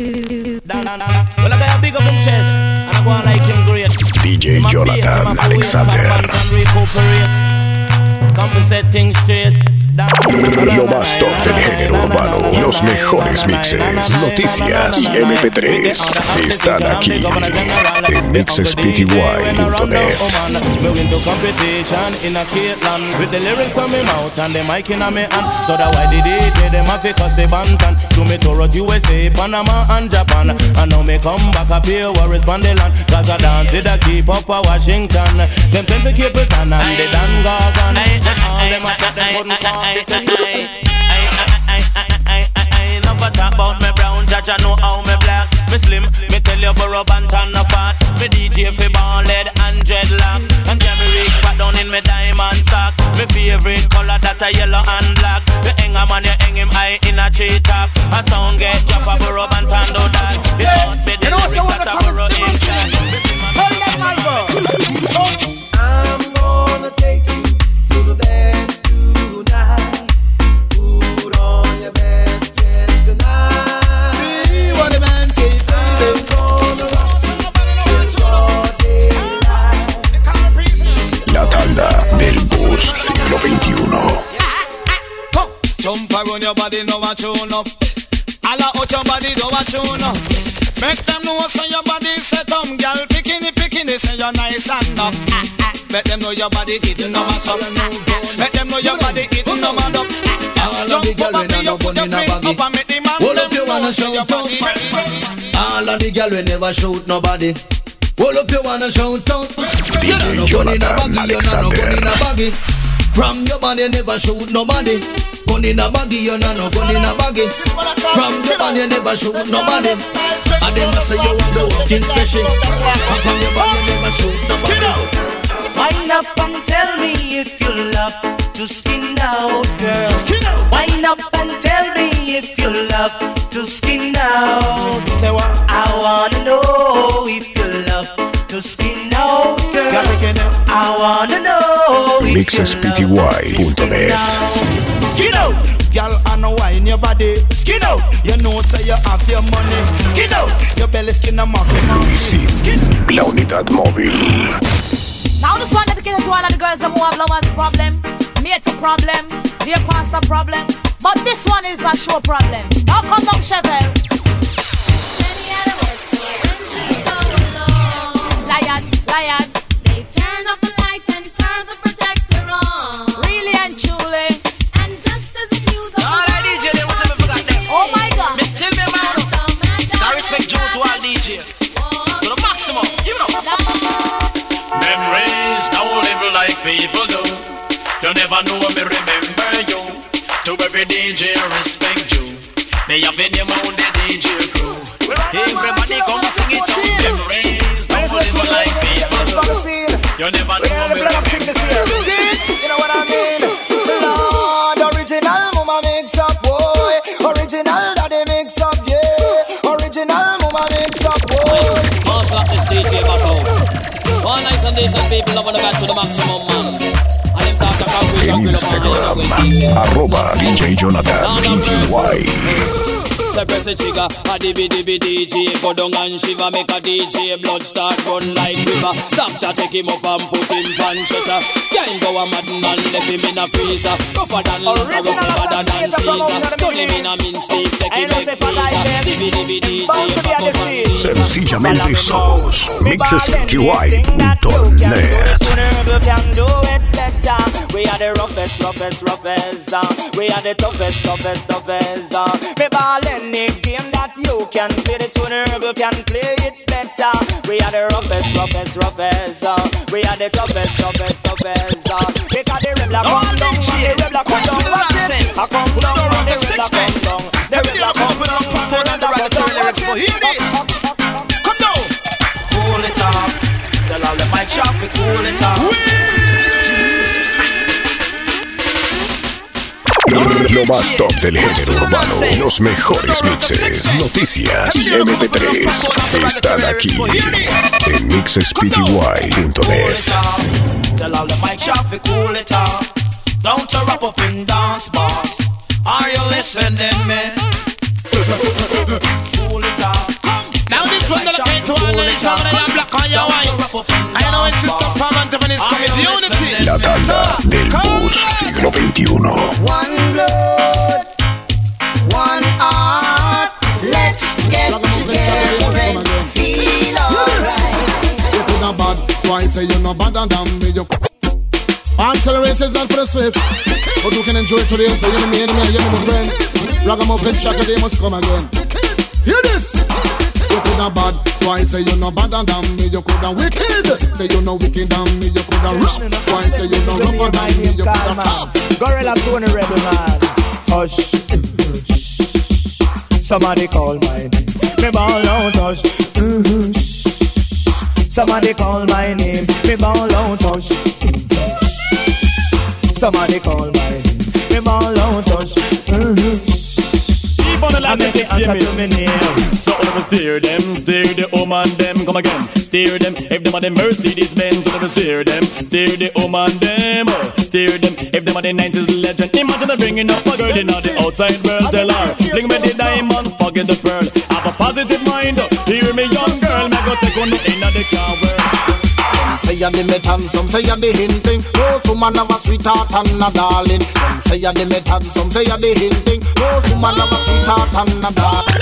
Well, I got a big up chest, and I go on like him great. DJ Jonathan Alexander. Compensate things straight. Lo más top del género urbano, los mejores mixes, noticias y MP3 están aquí en mixespty.net. Me me and mic me that me and And me up I up and They said Never talk about me brown, judge I know how me black Me slim, me tell you borrow bantan no fat Me DJ fi ball lead and dreadlocks And carry rich back down in me diamond socks Me favorite color that a yellow and black The hang a man, you hang him high in a tree top A sound get drop a borrow bantan do that It must be the lyrics that a borrow in chat I'm jump around your body, no a tune up. All out your body, do a tune up. Make them know so your body set up, girl. Bikini, bikini, say you're nice and up. Ah, ah. Let them know your body eating no mass up. Let them know your body eating no man up. All of the Jump girl up when and I put your gun in a baggy. up and make the man Hold up your know one and say show your your body. All of the girl we never shoot nobody. Hold up your one and shout out. You DJ know no gun in a baggy, you know no gun in a baggy. From your body never shoot nobody. Gun in a baggy, you know no gun in a baggy. From your body never shoot nobody. And them a say you want go walking special. And from your body never shoot nobody. Wind up and tell me if you love to skin out, girl. Skin out. Wind up and tell me if you love to skin out. Say what? I wanna know if you love to skin out, girl. Girl, we can, I wanna know if you love to mixespty.net. Skin out. Girl, I know why in your body. Skin out. You know, say you have your money. Skin out. Your belly skin a market. Luisin, la unidad móvil. Now this one dedicated to all of the girls that who have lovers problem, mate a problem, dear pastor problem. But this one is a show problem. Now come down, Chevelle. Lion, lion, They turn off the lights and turn the projector on. really and truly. And just as the news of All I DJ, they want to forgot them. Oh my God. Me still be man. I respect you to all DJ. To the maximum, you know. Memories don't live like people do. You never know me remember you. To every DJ respect you. Me have in your mouth the DJ crew. Everybody come You never know me remember you. You know what I mean? Lord, original mama mix up, boy. Original daddy mix up, yeah. Original mama mix up, boy. Mass slap this DJ back out. All nice and decent people loving the back to the maximum, man. And them talk about En Instagram, arroba DJ Jonathan PTY. So press the trigger, a dibby dibby DJ Go down and shiver, make a DJ Blood start run like river. Doctor take him up and put him on stretcher. Can't go a mad man, left him in a freezer. Rougher than Lazarus, better than Caesar. Turn him in a mince beef, take him make pizza Dibby dibby DJ, back up and Sencillamente somos mixespty.net. Honorable can do it better. We are the roughest, roughest, roughest. Uh. We are the toughest, toughest, toughest. Uh. Me ball any game that you can play. The honorable can play it better. We are the roughest, roughest, roughest. Uh. We are the toughest, toughest, toughest. Uh. Because the rebel come down, and the rebel come down. Watch it. I come down, and the rebel come down. The rebel come down, and the rebel come down. Watch it. Come down. Cool it off. Tell all the mic shop to cool it off. Lo más top del género urbano, los mejores mixes, noticias y MP3 están aquí en mixespty.net. To. Don't to wrap up in dance boss. Are you listening, man? cool it off. mix over there, black on your white. I know it's just a parliament when it's coming, unity. La taza del bus siglo XXI. One heart. Let's get together and feel alright. You bad, say than me? You the racism. But you can enjoy today, so you're enemy, you're my friend. Ragamuffin shaka, they must come again. Hear this! You could have bad, why say you're not better than me? You could have wicked, say you're not wicked than me. You could have rough, why say you're not rougher than me? You could have tough. Gorilla Tony Rebel man. Hush. Somebody call my name. Me ball out hush. Somebody call my name. Me ball out hush. Somebody call my name. Me ball out hush. Keep on the I last make the six, hear answer to me. me name. So let me steer them, steer the woman them, come again. Steer them, if them are the Mercedes Benz, so let me steer them, steer the woman them, oh. steer them, if them are the 90s legend. Imagine them bringing up a girl in the outside world, tell her, bring me the diamonds, forget the pearl. Have a positive mind, oh. hear me young girl, me go take on in the car world. Say you're the metan, some say you're the hinting. No woman have a sweetheart and a darling. Some say you're the metan, some say you're the hinting. No woman have a sweetheart and a darling.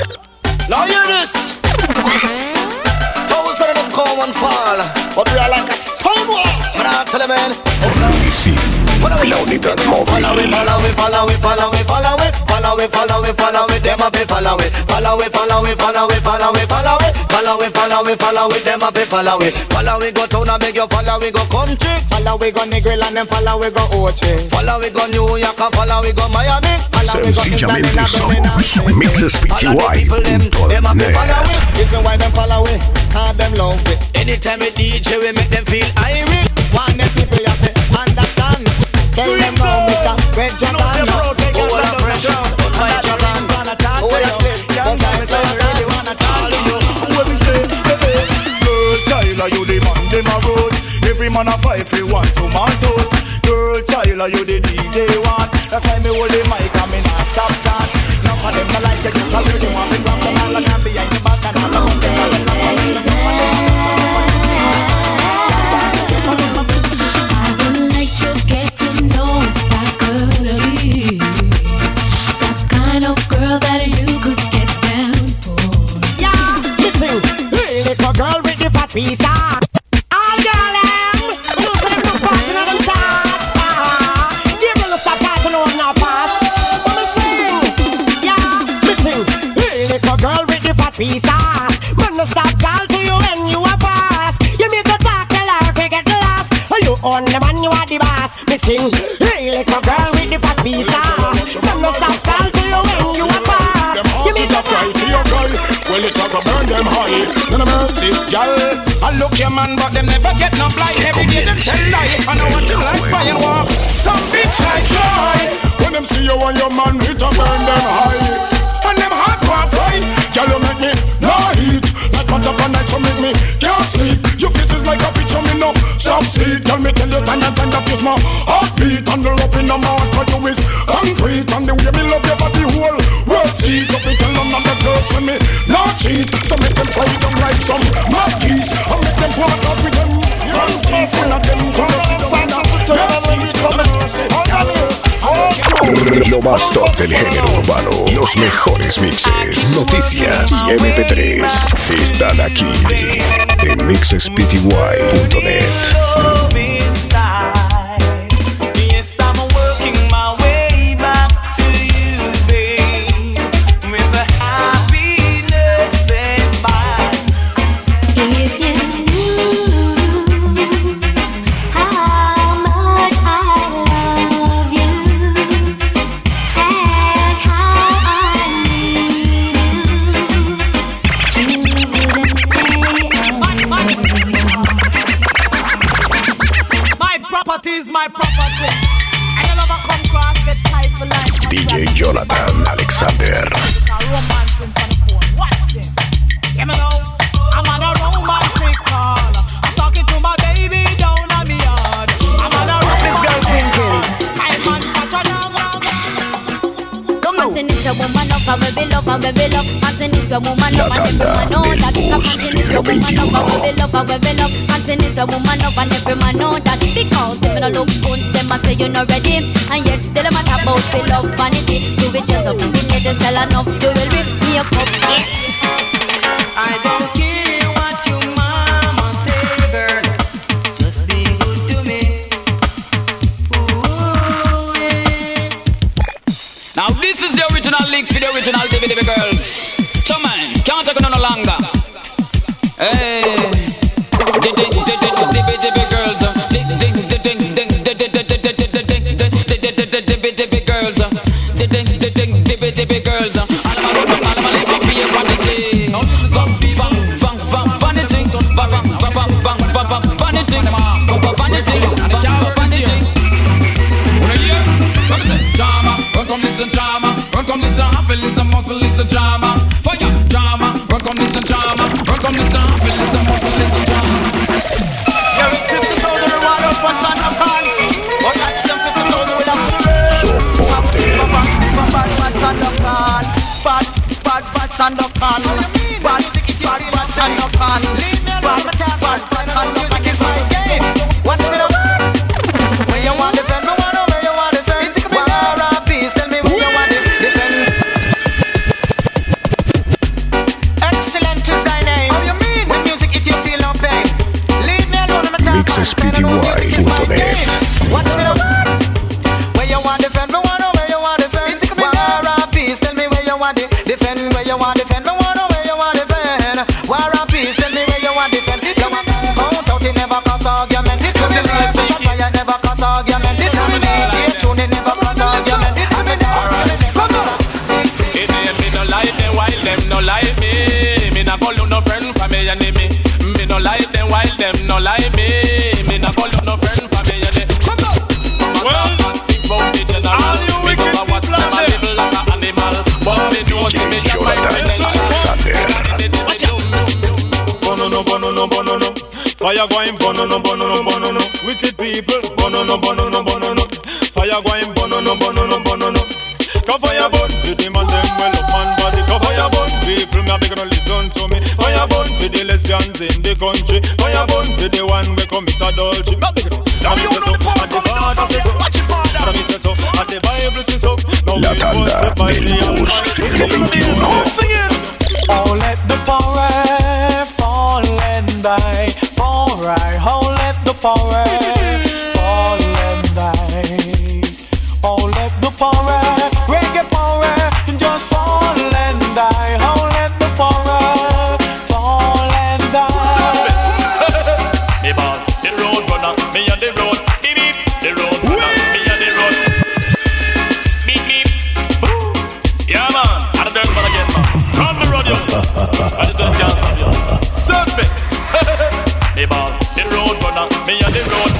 Now hear this. Thousand of them come and fall, but we are like a stone wall. But I tell you, man. Y sí, la unidad Follow it, móvil. follow it, follow it, follow it, follow it, follow Follow it, follow it, follow it, them a be follow it. Follow it, follow it, follow it, follow it, follow it. Follow it, follow it, follow it, them a be follow it. Follow it, go to and beg follow it, go country. Follow it, go Negril and then follow it, go Oche. Follow it, go New York and follow it, go Miami. Sencillamente son mixespty.net Listen why them follow it, how them love it Anytime we DJ we make them feel irate Want them people have to understand Tell them how Mr. Red Jordan Over pressure yeah, yes, I say really wanna talk to you. We say, hey, girl, child, are you the man road? Every man a fight for one to. Girl, child, are you the DJ one? That's why me hold the girl. I look your man, but them never get no blind. Every day them tell lie. I know what you like, fire walk. Some bitch like fly. When them see you and your man, it a burn them high. And them hot fight. Girl, you make me no heat. Like butter up night, so make me can't sleep. Is like a picture, me no see. Tell me, tell you, time and time that is my heartbeat. And the love in the mouth for you is concrete. And the way me love your body whole world see. Don't be tell none of the girls see me not cheat. So make them fly them like some mad geese. And make them walk out with them. Run teeth when of them to sit down. Lo más top del género urbano, los mejores mixes, noticias. Y MP3 están aquí. En mixespty.net. Manteniste woman up and we love and we love. Manteniste woman up and everyone know that. Manteniste woman up and we love and we love. Manteniste woman up and everyone know that. Because if you don't look good, them I say you're not ready. And yet still I'm talk about we love vanity. Do it yourself, you need to sell enough jewelry. Me a cup. I don't. The original Dibby girls. So man, can't take no longer. Hey, Dibby girls. Cover your bun for the man them well up man body. Cover your bun people me a big no listen to me. Fire bun for the lesbians in the country. Fire bun for the one we commit adultery. Me a big no And me say so And the father say so. And me say so And the Bible say so. Now La we tanda must del bus siglo XXI. Oh, let the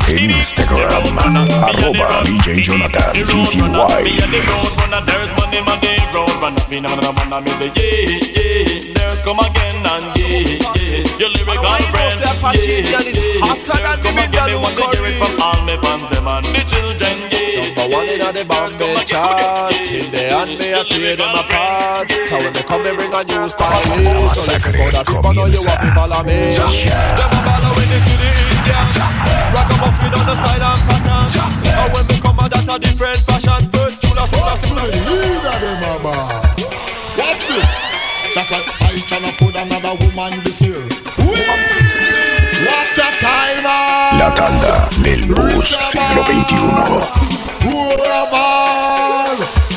En Instagram, arroba DJ Jonathan Me on the PTY. there's money man the road runner. Me no man man me say yeah yeah. There's come again and yeah yeah. Your lyrical friend yeah yeah. There's come again. Me want to hear it from all me fans them and the children yeah. Number one in the Bombay chart In the hand me I tear them apart So when they come they bring a new style So listen for the people know you want to follow me Ragamuffin on the style and pattern And when they come out that a different fashion First Watch this. That's a I cannot put another woman this year. What a timer! Ah. La tanda del bus siglo XXI. Hurrah,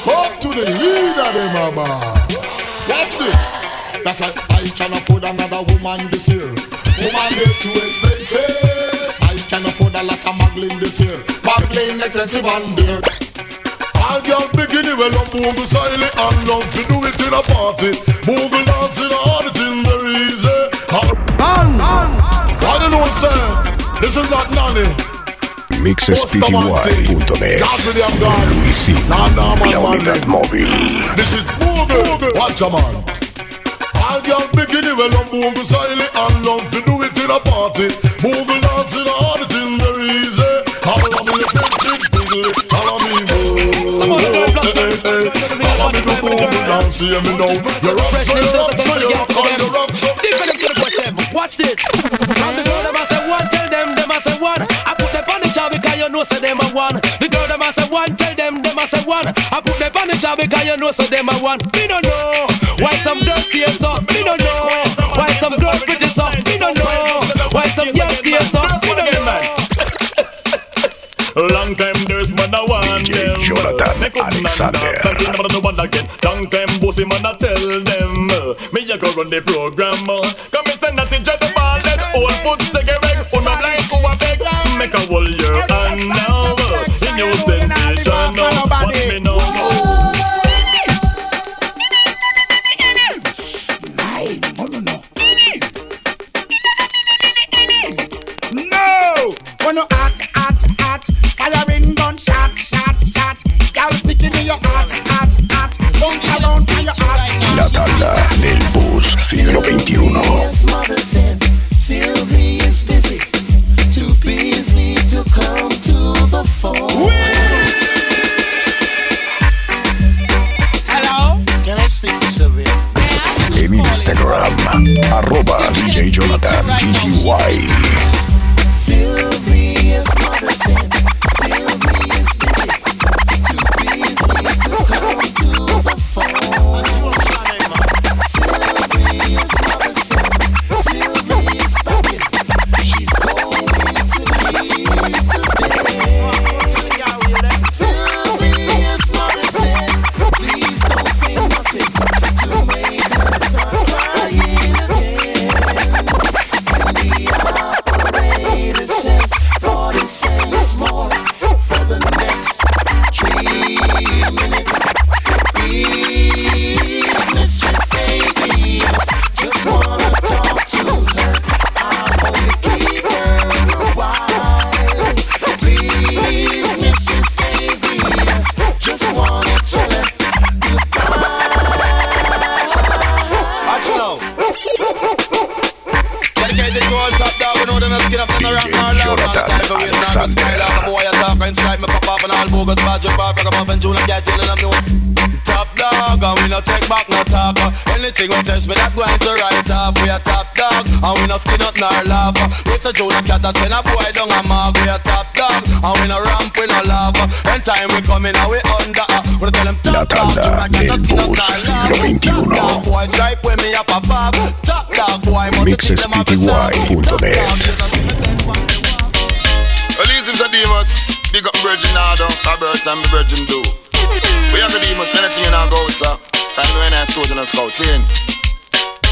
Up to the leader, them a ball. Watch this. That's a I cannot afford another woman this year. Woman get too expensive. I can afford a lot of muggling this year. Muggling expensive and dear. All girls beginning well up Moogle silent and love to do it in a party. Moogle dancing all the thing very easy. Man, I don't know what I'm saying. This is not nanny. mixespty.net Luisín, la unidad móvil. This is Moogle. Watch a man. All girls beginning well up Moogle silent and love to do it in a party. move Moogle dancing all the thing very easy. All of me friendship wiggle. All of me move. Eh, eh, eh, all of me do Moogle dance. can't see me now. You're up, so you're up, so you're up, on the rock, so. Watch this. From the girl them a say one, tell them them a say one. I put them on the job because you know say them a one. The girl them a say one, tell them them a say one. I put them on the job because you know say them a one. Me don't know why some girls stay so. Me don't know why some girls pretty so. Me don't know why some young stay so. Me don't know. Long time there's man a want them. Jonathan Make up Alexander. Cause you never know one again. Long time bossy man a tell them. Me a go run the program. Come and send that to the ball. Then all foot together. On a blind who a beg. Make a whole year No! Joke, bar, come up and June and get in and I'm new. Top dog, and we no take back no talk. Anything we test me, that going to write off. We a top dog, and we no skin up nor laugh. With a June and cat, I send a boy down a mark. We a top dog, and we no ramp, we no laugh. Anytime we come in, and we under. We tell them La tanda del bus siglo XXI. boy stripe with me up above. Top dog boy must Mixespty.net. Big up Virgin Nardo. Albert and me Virgin do. We have the Demas. Anything in our go, sir. And when I stood in a scout, saying,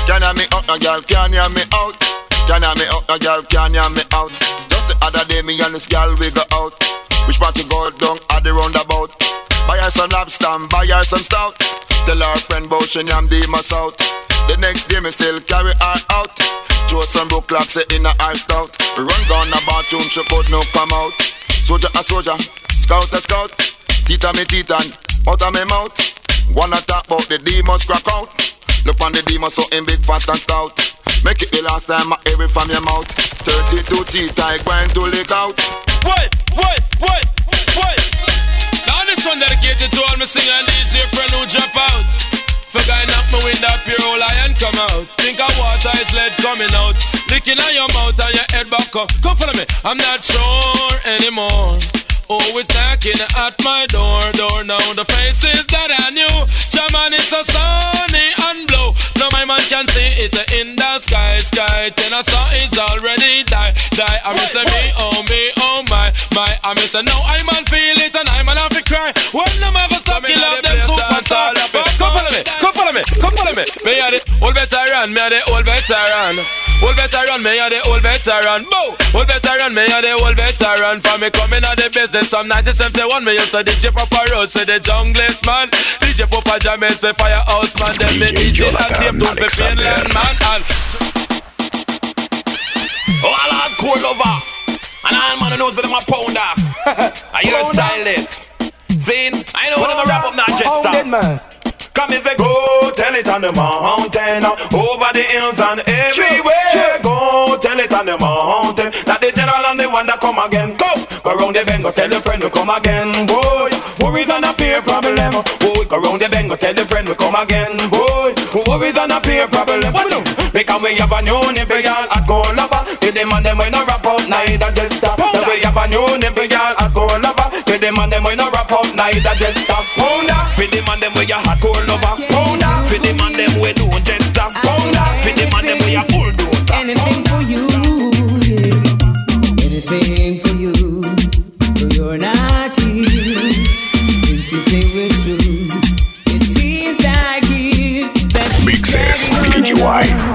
Can you me out, no girl? Can you me out? Can you me out, no girl? Can you me out? Just the other day, me and this girl we go out. Which part to go down at the roundabout? Buy her some lobster buy her some stout. Tell her friend about she am Demas out. The next day me still carry her out. Joe some broke clock say in a her stout. Run down the bathroom, she could no come out. Soldier a soldier, scout a scout. Tita me titan, out of me mouth. Wanna talk about the demons crack out. Look on the demons so in big fat and stout. Make it the last time I hear it from your mouth. 32 teeth I going to lick out. Wait, wait, wait, wait. Now this one dedicated to all my singer and DJ friend who drop out. For guy knock my window up your whole lion come out. Think of water is lead coming out. Licking on your mouth and your head back up. Come follow me. I'm not sure anymore. Always knocking at my door, door now. The faces that I knew. German is so sunny and blue. Now my man can see it in the sky, sky. Then I saw it's already die, die. I miss me, oh me, oh my, my. I miss a no, I man feel it and I man have to cry. When them ever stop, kill off them me, come follow me, me. Me are the old veteran, me are the old veteran. Old veteran, me are the old veteran. Boo! Old veteran, me are the old veteran. For me coming out the business from 1971, me used to DJ Papa Road, say the junglist man. DJ Papa James, the firehouse man. Then me DJ and same tune for Finland man. And Oh, all our cool lover. And all man who knows that I'm a pounder. Are you a stylist? Vin, I know when I'm a rap up not just stop. Come if they go, tell it on the mountain, over the hills and everywhere. Go, tell it on the mountain, that the general and the one that come again. Go, go round the bend, go tell the friend we come again. Boy, worries and a peer problem. Boy, go round the bend, go tell the friend we come again, boy. Worries and a peer problem. What do? Because we have a new every girl at go lover. To them and them we no rap up, neither just stop. So we have a new every girl at go lover. To them we no rap up, neither just stop. Pounder, for them and them we a hot core lover. Pounder, for them and them we don't just stop. Pounder, for them and them we a bulldozer. Anything for you, yeah. Anything for you. Though you're not here. Since you say we're true, it seems like years that Mixes PTY. and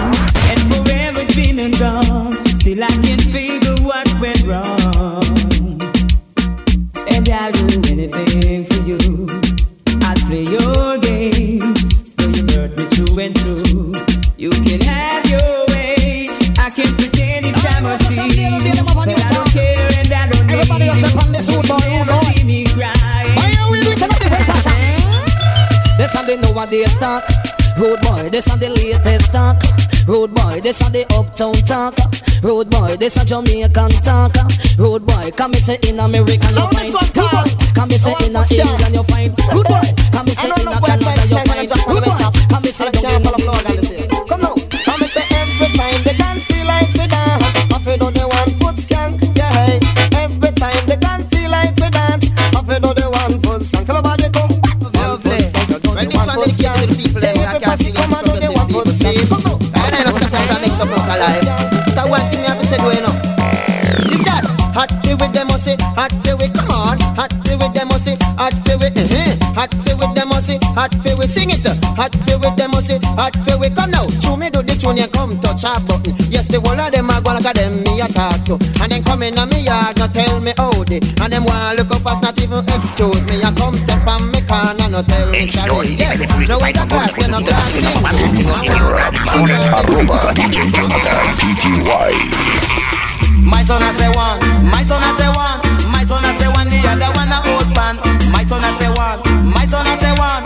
hurt me through. You can have your way. I can pretend each time I see you. But I don't care and I don't need Everybody else upon this road, boy, Never road, boy. see me cry. This on the nowadays stock. Road boy, this on the latest talk. Road boy, this on the uptown talk. Road boy, this a Jamaican talk. Road boy, come me say in America you find. Road boy, come me say in England you find. Road boy, come me say in Canada you find. Road come me say down in the Come now, come and say every time they can feel like we dance. Off it on the one foot scan, yeah. Every time they can feel like we dance. Off it on the one foot. Come on, come. When this one dedicated to the people there, I can't sing it from the people see. And I know sometimes I make some folk alive. But one thing me have to say, do you know? Is that hot feel with them say hot feel with come on, hot feel with them say hot feel with eh, hot feel with them say hot feel with sing it, hot feel with them say hot feel with come now. Chew me do the tune you come touch a button. Yes, the whole of them a go like a them me a talk to, and then come in a me yard no tell me how they, and them want look up as not even excuse me. I come step on me corner no tell me sorry. Yes, no it's a class when I'm En Instagram, arroba DJ Jonathan PTY. My son I say one, my son I say one, my son I say one, the other one a old man. My son I say one, my son I say one,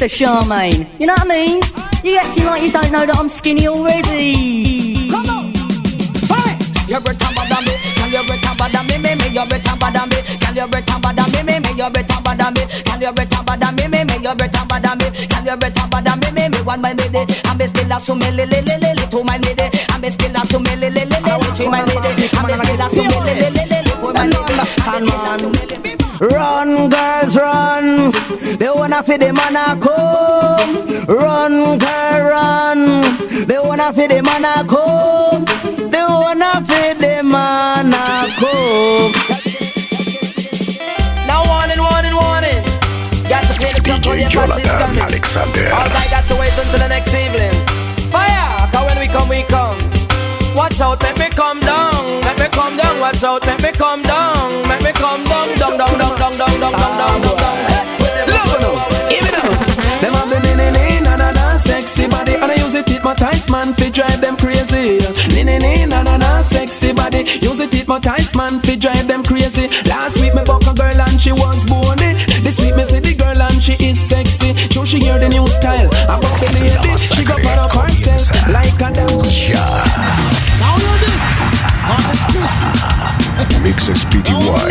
Sister Charmaine. You know what I mean? You're acting like you don't know that I'm skinny already. Come on. You're can you better than me, me, me, you're better than me, can you better than me, me, me, you're better than me, can you better than me, me, me, you're better than me, can you better than me, me, me, one I'm still a sume le le le le le to my lady, I'm still a sume le le le le le to my lady, I'm still a sume le le le le le for my lady. Run, girls, run. They wanna feed the man a come. Run, girl, run. They wanna feed the man a come. They wanna feed the man a come. Now warning, warning, warning. Got to pay the DJ Jonathan. Alexander. All I got to wait until the next evening. Fire! Cause when we come, we come. Watch out, make me come down. Make me come down. Watch out, make me come down down, down, down, now. Them have the nene nene na na sexy body, and I use it hypnotize man fi drive them crazy. Nene nene na na na sexy body, use it hypnotize man fi drive them crazy. Last week me buck a girl and she was bony. This week me see the girl and she is sexy. True she hear the new style. I buck the lady, she go put up herself like a damn. Yeah. Now you this. On the Mix SPDY.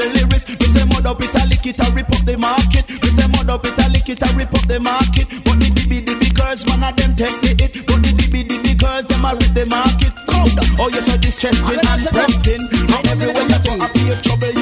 sell lyrics. We say mud up a lick it a rip up the market. We say mud up a lick it a rip up the market. But the dibby dibby girls, man of them take the hit. But the dibby dibby girls, them a rip the market. Cold. Oh, you're so distressing and broken. And everywhere you go, I be feel trouble.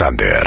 Alexander.